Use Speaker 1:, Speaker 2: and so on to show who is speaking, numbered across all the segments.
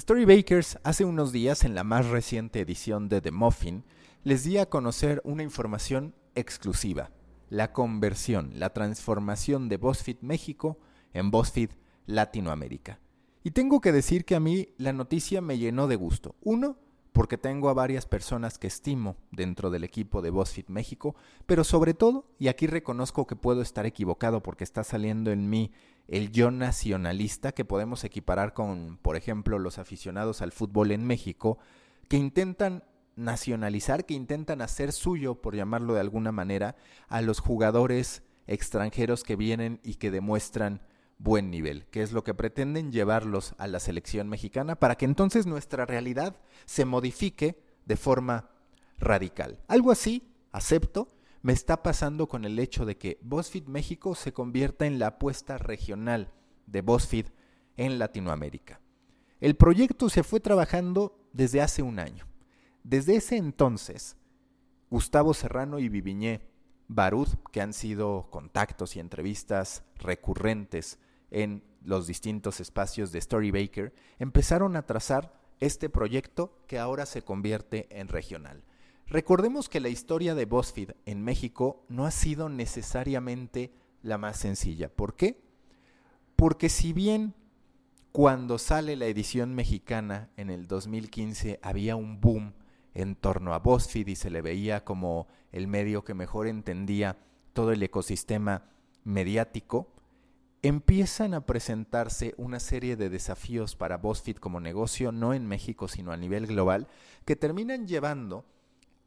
Speaker 1: Storybakers hace unos días en la más reciente edición de The Muffin les di a conocer una información exclusiva, la conversión, la transformación de BuzzFeed México en BuzzFeed Latinoamérica. Y tengo que decir que a mí la noticia me llenó de gusto. Uno, porque tengo a varias personas que estimo dentro del equipo de BuzzFeed México, pero sobre todo, y aquí reconozco que puedo estar equivocado porque está saliendo en mí el yo nacionalista que podemos equiparar con, por ejemplo, los aficionados al fútbol en México, que intentan nacionalizar, que intentan hacer suyo, por llamarlo de alguna manera, a los jugadores extranjeros que vienen y que demuestran buen nivel, que es lo que pretenden llevarlos a la selección mexicana para que entonces nuestra realidad se modifique de forma radical. Algo así, acepto, me está pasando con el hecho de que BuzzFeed México se convierta en la apuesta regional de BuzzFeed en Latinoamérica. El proyecto se fue trabajando desde hace un año. Desde ese entonces, Gustavo Serrano y Viviñé Barud, que han sido contactos y entrevistas recurrentes en los distintos espacios de Storybaker, empezaron a trazar este proyecto que ahora se convierte en regional. Recordemos que la historia de BuzzFeed en México no ha sido necesariamente la más sencilla. ¿Por qué? Porque si bien cuando sale la edición mexicana en el 2015 había un boom en torno a BuzzFeed y se le veía como el medio que mejor entendía todo el ecosistema mediático, empiezan a presentarse una serie de desafíos para BuzzFeed como negocio, no en México, sino a nivel global, que terminan llevando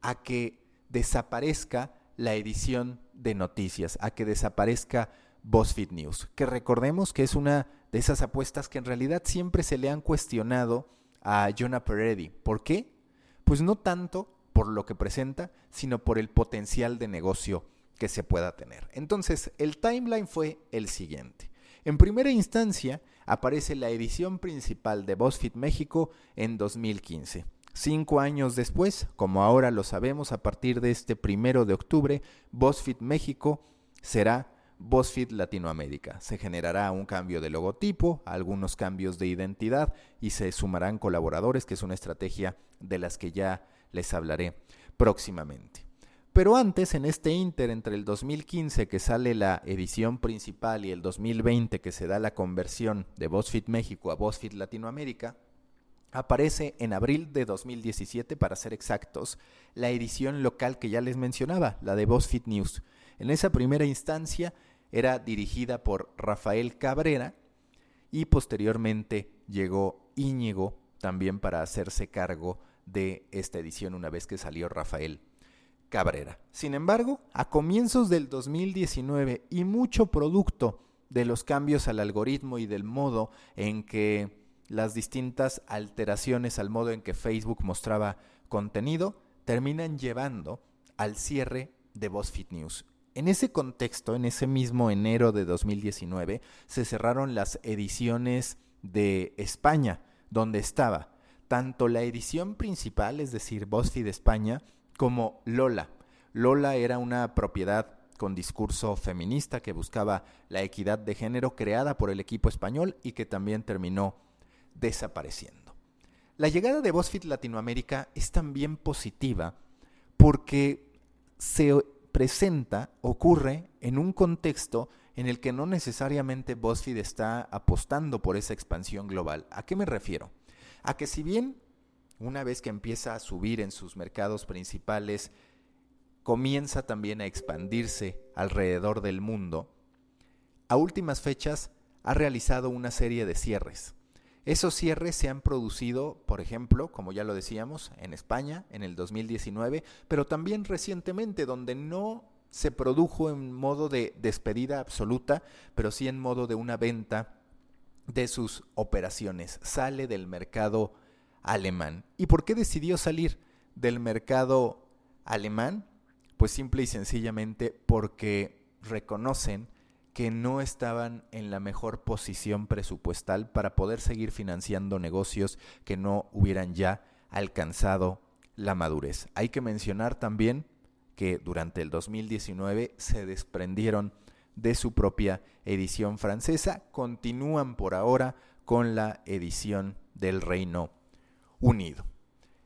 Speaker 1: a que desaparezca la edición de noticias, a que desaparezca BuzzFeed News, que recordemos que es una de esas apuestas que en realidad siempre se le han cuestionado a Jonah Peretti. ¿Por qué? Pues no tanto por lo que presenta, sino por el potencial de negocio que se pueda tener. Entonces, el timeline fue el siguiente. En primera instancia, aparece la edición principal de BuzzFeed México en 2015. Cinco años después, como ahora lo sabemos, a partir de este primero de octubre, BuzzFeed México será BuzzFeed Latinoamérica. Se generará un cambio de logotipo, algunos cambios de identidad y se sumarán colaboradores, que es una estrategia de las que ya les hablaré próximamente. Pero antes, en este inter entre el 2015 que sale la edición principal y el 2020 que se da la conversión de BuzzFeed México a BuzzFeed Latinoamérica, aparece en abril de 2017, para ser exactos, la edición local que ya les mencionaba, la de BuzzFeed News. En esa primera instancia era dirigida por Rafael Cabrera y posteriormente llegó Íñigo también para hacerse cargo de esta edición una vez que salió Rafael Cabrera. Sin embargo, a comienzos del 2019 y mucho producto de los cambios al algoritmo y del modo en que las distintas alteraciones al modo en que Facebook mostraba contenido terminan llevando al cierre de BuzzFeed News. En ese contexto, en ese mismo enero de 2019, se cerraron las ediciones de España, donde estaba tanto la edición principal, es decir, BuzzFeed España, como Lola. Lola era una propiedad con discurso feminista que buscaba la equidad de género creada por el equipo español y que también terminó desapareciendo. La llegada de BuzzFeed Latinoamérica es también positiva porque se presenta, ocurre en un contexto en el que no necesariamente BuzzFeed está apostando por esa expansión global. ¿A qué me refiero? A que si bien una vez que empieza a subir en sus mercados principales, comienza también a expandirse alrededor del mundo, a últimas fechas ha realizado una serie de cierres. Esos cierres se han producido, por ejemplo, como ya lo decíamos, en España en el 2019, pero también recientemente, donde no se produjo en modo de despedida absoluta, pero sí en modo de una venta de sus operaciones. Sale del mercado alemán. ¿Y por qué decidió salir del mercado alemán? Pues simple y sencillamente porque reconocen que no estaban en la mejor posición presupuestal para poder seguir financiando negocios que no hubieran ya alcanzado la madurez. Hay que mencionar también que durante el 2019 se desprendieron de su propia edición francesa, continúan por ahora con la edición del Reino Unido.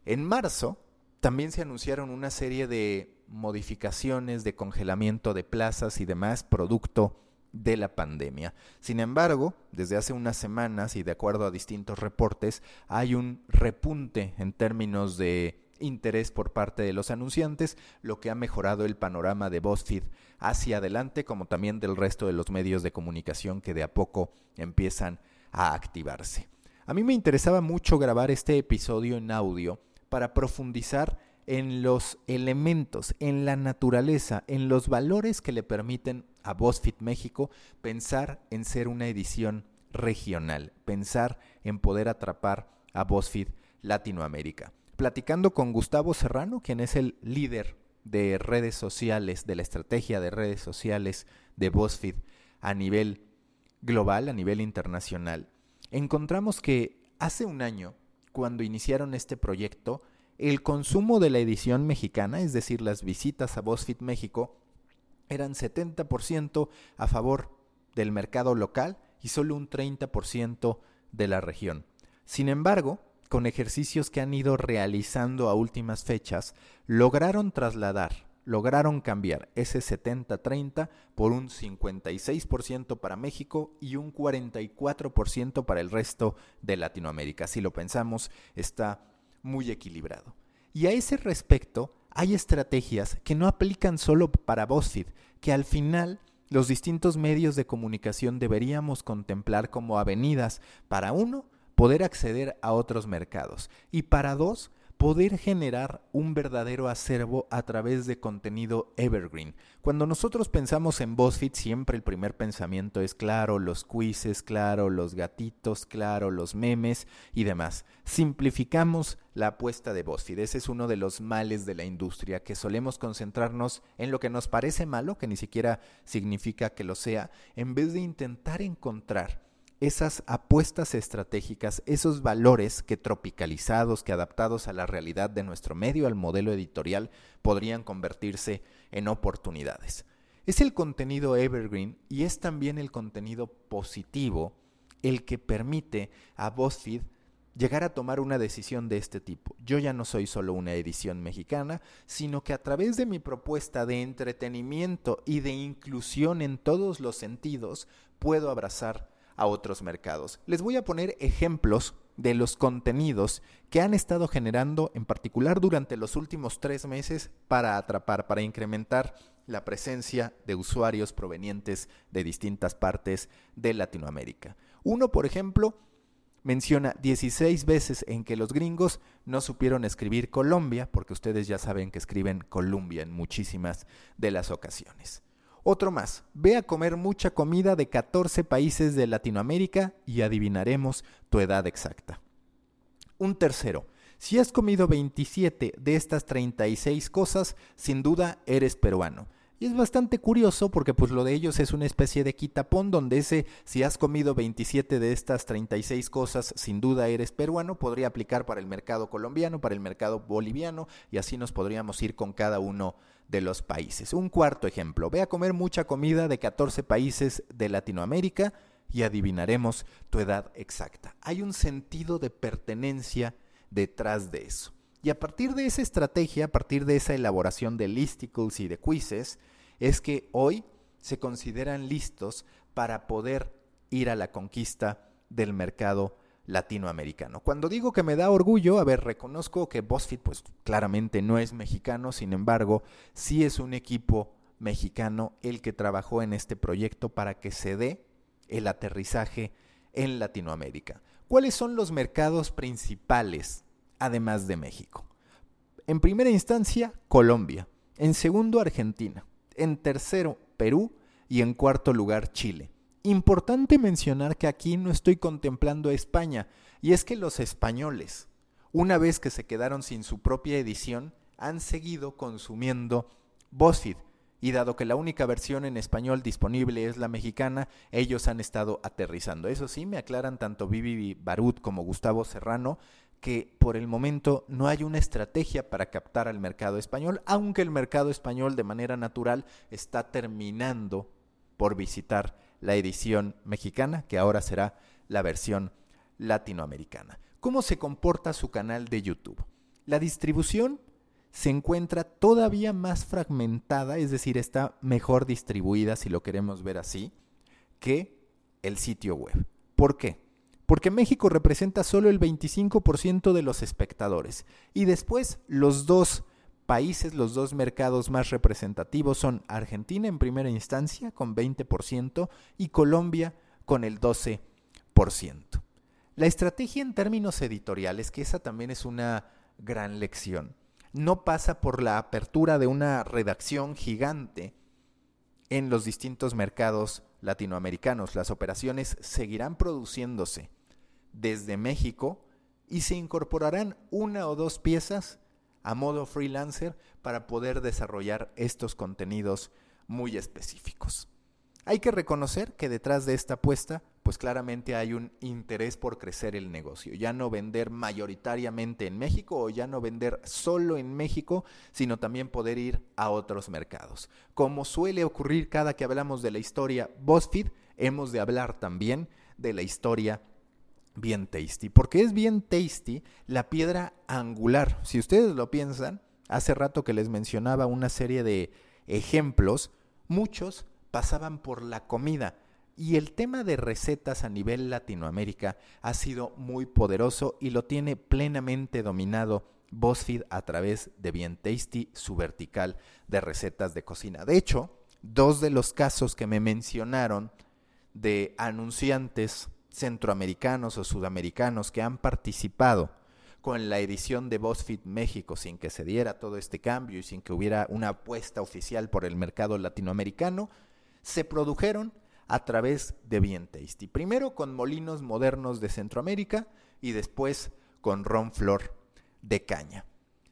Speaker 1: En marzo también se anunciaron una serie de modificaciones de congelamiento de plazas y demás producto de la pandemia. Sin embargo, desde hace unas semanas y de acuerdo a distintos reportes, hay un repunte en términos de interés por parte de los anunciantes, lo que ha mejorado el panorama de BuzzFeed hacia adelante, como también del resto de los medios de comunicación que de a poco empiezan a activarse. A mí me interesaba mucho grabar este episodio en audio para profundizar en los elementos, en la naturaleza, en los valores que le permiten a BuzzFeed México pensar en ser una edición regional, pensar en poder atrapar a BuzzFeed Latinoamérica. Platicando con Gustavo Serrano, quien es el líder de redes sociales, de la estrategia de redes sociales de BuzzFeed a nivel global, a nivel internacional, encontramos que hace un año, cuando iniciaron este proyecto, el consumo de la edición mexicana, es decir, las visitas a BuzzFeed México, eran 70% a favor del mercado local y solo un 30% de la región. Sin embargo, con ejercicios que han ido realizando a últimas fechas, lograron trasladar, lograron cambiar ese 70-30 por un 56% para México y un 44% para el resto de Latinoamérica. Si lo pensamos, está muy equilibrado. Y a ese respecto, hay estrategias que no aplican solo para BuzzFeed, que al final los distintos medios de comunicación deberíamos contemplar como avenidas para uno, poder acceder a otros mercados y para dos, poder generar un verdadero acervo a través de contenido evergreen. Cuando nosotros pensamos en BuzzFeed, siempre el primer pensamiento es claro, los quizzes, claro, los gatitos, claro, los memes y demás. Simplificamos la apuesta de BuzzFeed. Ese es uno de los males de la industria, que solemos concentrarnos en lo que nos parece malo, que ni siquiera significa que lo sea, en vez de intentar encontrar esas apuestas estratégicas, esos valores que tropicalizados, que adaptados a la realidad de nuestro medio, al modelo editorial, podrían convertirse en oportunidades. Es el contenido evergreen y es también el contenido positivo el que permite a BuzzFeed llegar a tomar una decisión de este tipo. Yo ya no soy solo una edición mexicana, sino que a través de mi propuesta de entretenimiento y de inclusión en todos los sentidos, puedo abrazar a otros mercados. Les voy a poner ejemplos de los contenidos que han estado generando, en particular durante los últimos tres meses, para atrapar, para incrementar la presencia de usuarios provenientes de distintas partes de Latinoamérica. Uno, por ejemplo, menciona 16 veces en que los gringos no supieron escribir Colombia, porque ustedes ya saben que escriben Colombia en muchísimas de las ocasiones. Otro más, ve a comer mucha comida de 14 países de Latinoamérica y adivinaremos tu edad exacta. Un tercero, si has comido 27 de estas 36 cosas, sin duda eres peruano. Y es bastante curioso porque pues lo de ellos es una especie de quitapón donde ese si has comido 27 de estas 36 cosas, sin duda eres peruano, podría aplicar para el mercado colombiano, para el mercado boliviano y así nos podríamos ir con cada uno de los países. Un cuarto ejemplo, ve a comer mucha comida de 14 países de Latinoamérica y adivinaremos tu edad exacta. Hay un sentido de pertenencia detrás de eso. Y a partir de esa estrategia, a partir de esa elaboración de listicles y de quizzes, es que hoy se consideran listos para poder ir a la conquista del mercado latinoamericano. Cuando digo que me da orgullo, a ver, reconozco que BuzzFeed pues claramente no es mexicano, sin embargo, sí es un equipo mexicano el que trabajó en este proyecto para que se dé el aterrizaje en Latinoamérica. ¿Cuáles son los mercados principales además de México. En primera instancia, Colombia. En segundo, Argentina. En tercero, Perú. Y en cuarto lugar, Chile. Importante mencionar que aquí no estoy contemplando a España, y es que los españoles, una vez que se quedaron sin su propia edición, han seguido consumiendo BuzzFeed, y dado que la única versión en español disponible es la mexicana, ellos han estado aterrizando. Eso sí, me aclaran tanto Vivi Barut como Gustavo Serrano que por el momento no hay una estrategia para captar al mercado español, aunque el mercado español de manera natural está terminando por visitar la edición mexicana, que ahora será la versión latinoamericana. ¿Cómo se comporta su canal de YouTube? La distribución se encuentra todavía más fragmentada, es decir, está mejor distribuida, si lo queremos ver así, que el sitio web. ¿Por qué? Porque México representa solo el 25% de los espectadores y después los dos países, los dos mercados más representativos son Argentina en primera instancia con 20% y Colombia con el 12%. La estrategia en términos editoriales, que esa también es una gran lección, no pasa por la apertura de una redacción gigante en los distintos mercados latinoamericanos. Las operaciones seguirán produciéndose desde México y se incorporarán una o dos piezas a modo freelancer para poder desarrollar estos contenidos muy específicos. Hay que reconocer que detrás de esta apuesta, pues claramente hay un interés por crecer el negocio, ya no vender mayoritariamente en México o ya no vender solo en México, sino también poder ir a otros mercados. Como suele ocurrir cada que hablamos de la historia BuzzFeed, hemos de hablar también de la historia bien tasty, porque es bien tasty la piedra angular. Si ustedes lo piensan, hace rato que les mencionaba una serie de ejemplos, muchos pasaban por la comida. Y el tema de recetas a nivel Latinoamérica ha sido muy poderoso y lo tiene plenamente dominado BuzzFeed a través de Bien Tasty, su vertical de recetas de cocina. De hecho, dos de los casos que me mencionaron de anunciantes centroamericanos o sudamericanos que han participado con la edición de BuzzFeed México sin que se diera todo este cambio y sin que hubiera una apuesta oficial por el mercado latinoamericano, se produjeron a través de Bien Tasty. Primero con molinos modernos de Centroamérica y después con Ron Flor de caña.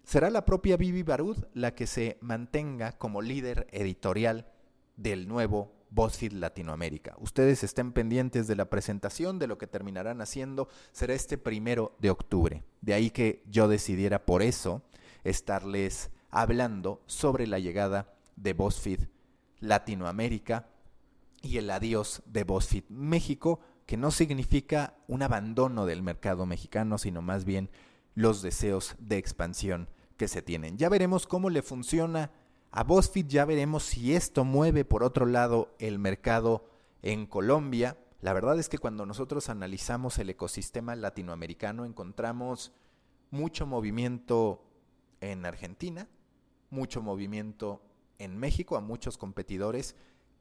Speaker 1: Será la propia Vivi Barud la que se mantenga como líder editorial del nuevo BuzzFeed Latinoamérica. Ustedes estén pendientes de la presentación, de lo que terminarán haciendo. Será este primero de octubre. De ahí que yo decidiera por eso estarles hablando sobre la llegada de BuzzFeed Latinoamérica y el adiós de BuzzFeed México, que no significa un abandono del mercado mexicano, sino más bien los deseos de expansión que se tienen. Ya veremos cómo le funciona a BuzzFeed ya veremos si esto mueve por otro lado el mercado en Colombia. La verdad es que cuando nosotros analizamos el ecosistema latinoamericano encontramos mucho movimiento en Argentina, mucho movimiento en México a muchos competidores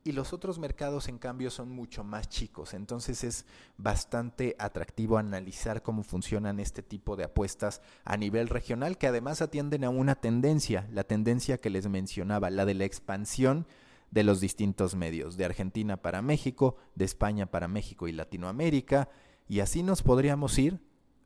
Speaker 1: y los otros mercados en cambio son mucho más chicos. Entonces es bastante atractivo analizar cómo funcionan este tipo de apuestas a nivel regional que además atienden a una tendencia, la tendencia que les mencionaba, la de la expansión de los distintos medios, de Argentina para México, de España para México y Latinoamérica, y así nos podríamos ir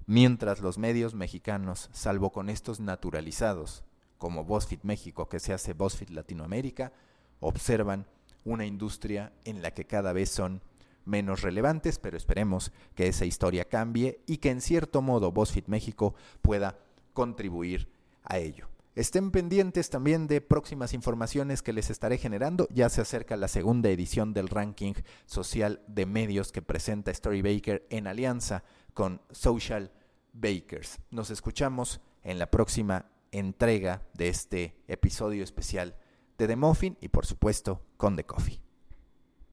Speaker 1: mientras los medios mexicanos, salvo con estos naturalizados, como BuzzFeed México que se hace BuzzFeed Latinoamérica, observan una industria en la que cada vez son menos relevantes, pero esperemos que esa historia cambie y que en cierto modo BuzzFeed México pueda contribuir a ello. Estén pendientes también de próximas informaciones que les estaré generando. Ya se acerca la segunda edición del ranking social de medios que presenta Storybaker en alianza con Social Bakers. Nos escuchamos en la próxima entrega de este episodio especial de The Muffin y por supuesto con The Coffee.